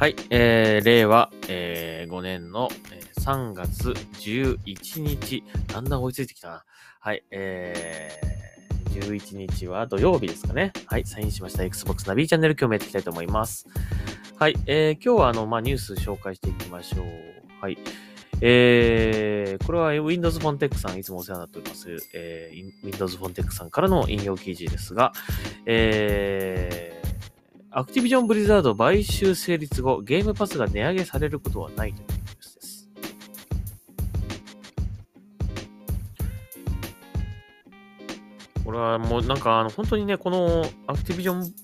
はい、えー、令和、えー、5年の、えー3月11日、だんだん追いついてきたな。はい、えー、11日は土曜日ですかね。はい、サインしました Xbox ナビチャンネル今日もやっていきたいと思います。はい、えー、今日はあの、まあ、ニュース紹介していきましょう。はい。えー、これは Windows Phone Tech さん、いつもお世話になっております、えー、Windows Phone Tech さんからの引用記事ですが、えー、アクティビジョンブリザード買収成立後、ゲームパスが値上げされることはないというニュースです。これはもうなんかあの本当にね、このアクティビジョン、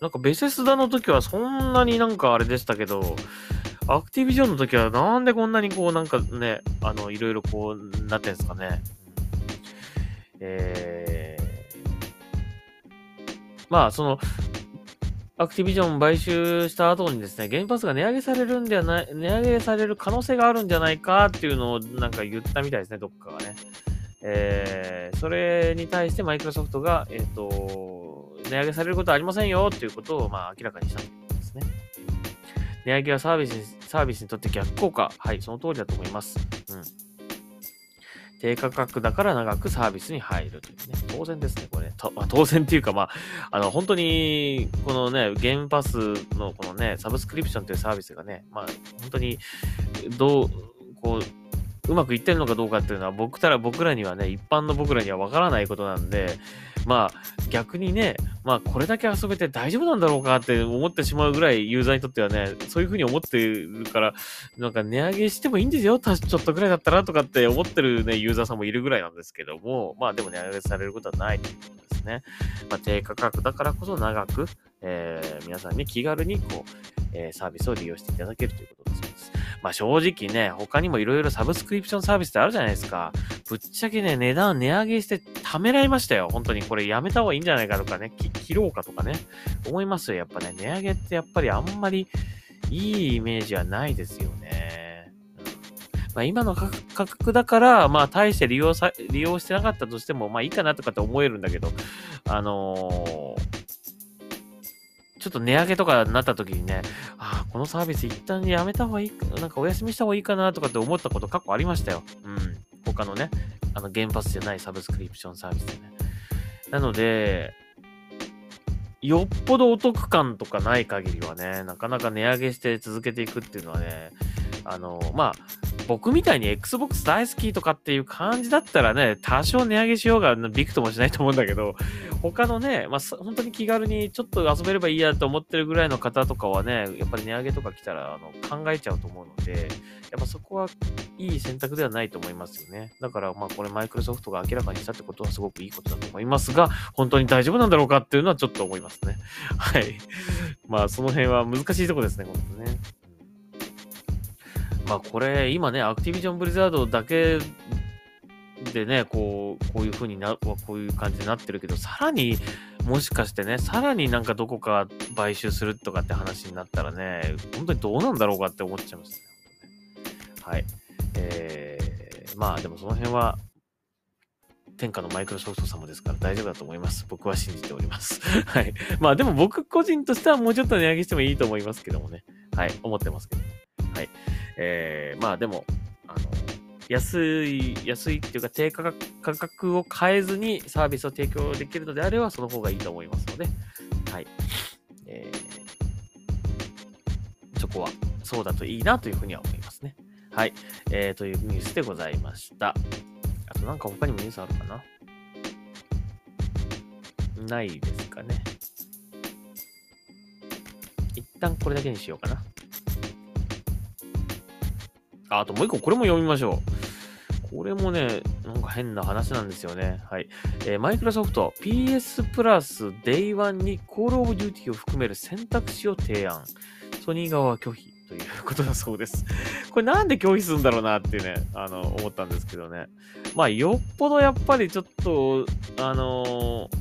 なんかベセスダの時はそんなになんかあれでしたけど、アクティビジョンの時はなんでこんなにこうなんかね、あの、いろいろこう、なってんですかね。えー、まあその、アクティビジョン買収した後にですね、ゲームパスが値上げされるんではない、値上げされる可能性があるんじゃないかっていうのをなんか言ったみたいですね、どっかがね。えー、それに対してマイクロソフトが、えっ、と、値上げされることはありませんよっていうことを、まあ、明らかにしたということですね。値上げはサービスに、サービスにとって逆効果。はい、その通りだと思います。うん。低価格だから長くサービスに入るというね。当然ですね、これね。とまあ、当然っていうか、まあ、あの、本当に、このね、ゲームパスのこのね、サブスクリプションというサービスがね、まあ、本当に、どう、こう、うまくいってるのかどうかっていうのは僕たら僕らにはね、一般の僕らにはわからないことなんで、まあ逆にね、まあこれだけ遊べて大丈夫なんだろうかって思ってしまうぐらいユーザーにとってはね、そういうふうに思ってるから、なんか値上げしてもいいんですよ、ちょっとぐらいだったらとかって思ってるね、ユーザーさんもいるぐらいなんですけども、まあでも値上げされることはないということですね。まあ低価格だからこそ長く、えー、皆さんに気軽にこう、えー、サービスを利用していただけるということです。まあ正直ね、他にもいろいろサブスクリプションサービスってあるじゃないですか。ぶっちゃけね、値段値上げしてためらいましたよ。本当にこれやめた方がいいんじゃないかとかね、切ろうかとかね、思いますよ。やっぱね、値上げってやっぱりあんまりいいイメージはないですよね。うんまあ、今の価格だから、まあ大して利用さ、利用してなかったとしても、まあいいかなとかって思えるんだけど、あのーちょっと値上げとかになった時にね、ああ、このサービス一旦やめた方がいい、なんかお休みした方がいいかなとかって思ったこと過去ありましたよ。うん。他のね、あの、原発じゃないサブスクリプションサービスでね。なので、よっぽどお得感とかない限りはね、なかなか値上げして続けていくっていうのはね、あの、まあ、僕みたいに Xbox 大好きとかっていう感じだったらね、多少値上げしようがびくともしないと思うんだけど、他のね、まあ、本当に気軽にちょっと遊べればいいやと思ってるぐらいの方とかはね、やっぱり値上げとか来たらあの考えちゃうと思うので、やっぱそこはいい選択ではないと思いますよね。だからまあこれマイクロソフトが明らかにしたってことはすごくいいことだと思いますが、本当に大丈夫なんだろうかっていうのはちょっと思いますね。はい。まあその辺は難しいとこですね、本当ね。まあこれ今ね、アクティビジョンブリザードだけでね、こう、こういう風にな、こういう感じになってるけど、さらに、もしかしてね、さらになんかどこか買収するとかって話になったらね、本当にどうなんだろうかって思っちゃいますね。はい。えー、まあでもその辺は、天下のマイクロソフト様ですから大丈夫だと思います。僕は信じております。はい。まあでも僕個人としてはもうちょっと値上げしてもいいと思いますけどもね。はい。思ってますけど。はい。えー、まあでも、あの、安い、安いっていうか低価格価格を変えずにサービスを提供できるのであれば、その方がいいと思いますので、はい。えー、そこは、そうだといいなというふうには思いますね。はい。えー、というニュースでございました。あとなんか他にもニュースあるかな？ないですかね。一旦これだけにしようかな。あともう一個、これも読みましょう。これもね、なんか変な話なんですよね。はい。えー、マイクロソフト PS プラス Day1 に Call of Duty を含める選択肢を提案。ソニー側は拒否ということだそうです。これなんで拒否するんだろうなってね、あの、思ったんですけどね。まあ、よっぽどやっぱりちょっと、あのー、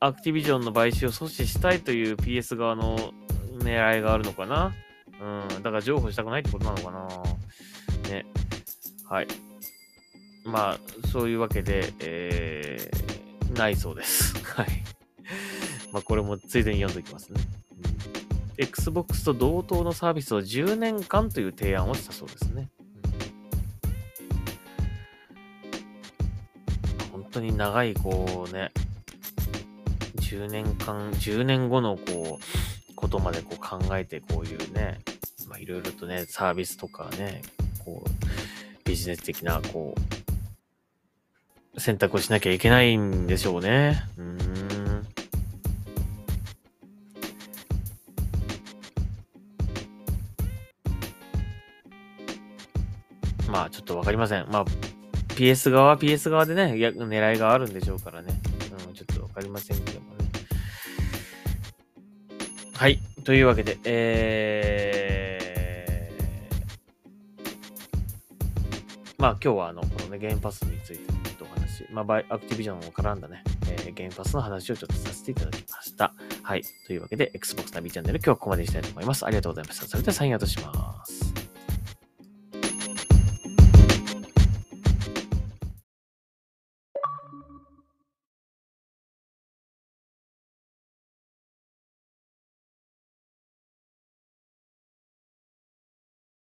アクティビジョンの買収を阻止したいという PS 側の狙いがあるのかな。うん、だから譲歩したくないってことなのかな。はい。まあ、そういうわけで、えー、ないそうです。はい。まあ、これもついでに読んでおきますね。Xbox と同等のサービスを10年間という提案をしたそうですね。うん本当に長い、こうね、10年間、10年後のこう、ことまでこう考えて、こういうね、まあいろいろとね、サービスとかね、こう、ビジネス的な、こう、選択をしなきゃいけないんでしょうね。うん。まあ、ちょっとわかりません。まあ、PS 側 PS 側でね、や狙いがあるんでしょうからね。うん、ちょっとわかりませんけどもね。はい。というわけで、えまあ今日はあの、このね、ゲームパスについてちょっとお話、まあバイ、アクティビジョンを絡んだね、えー、ゲームパスの話をちょっとさせていただきました。はい。というわけで、Xbox ナビチャンネル今日はここまでにしたいと思います。ありがとうございました。それではサインアウトします。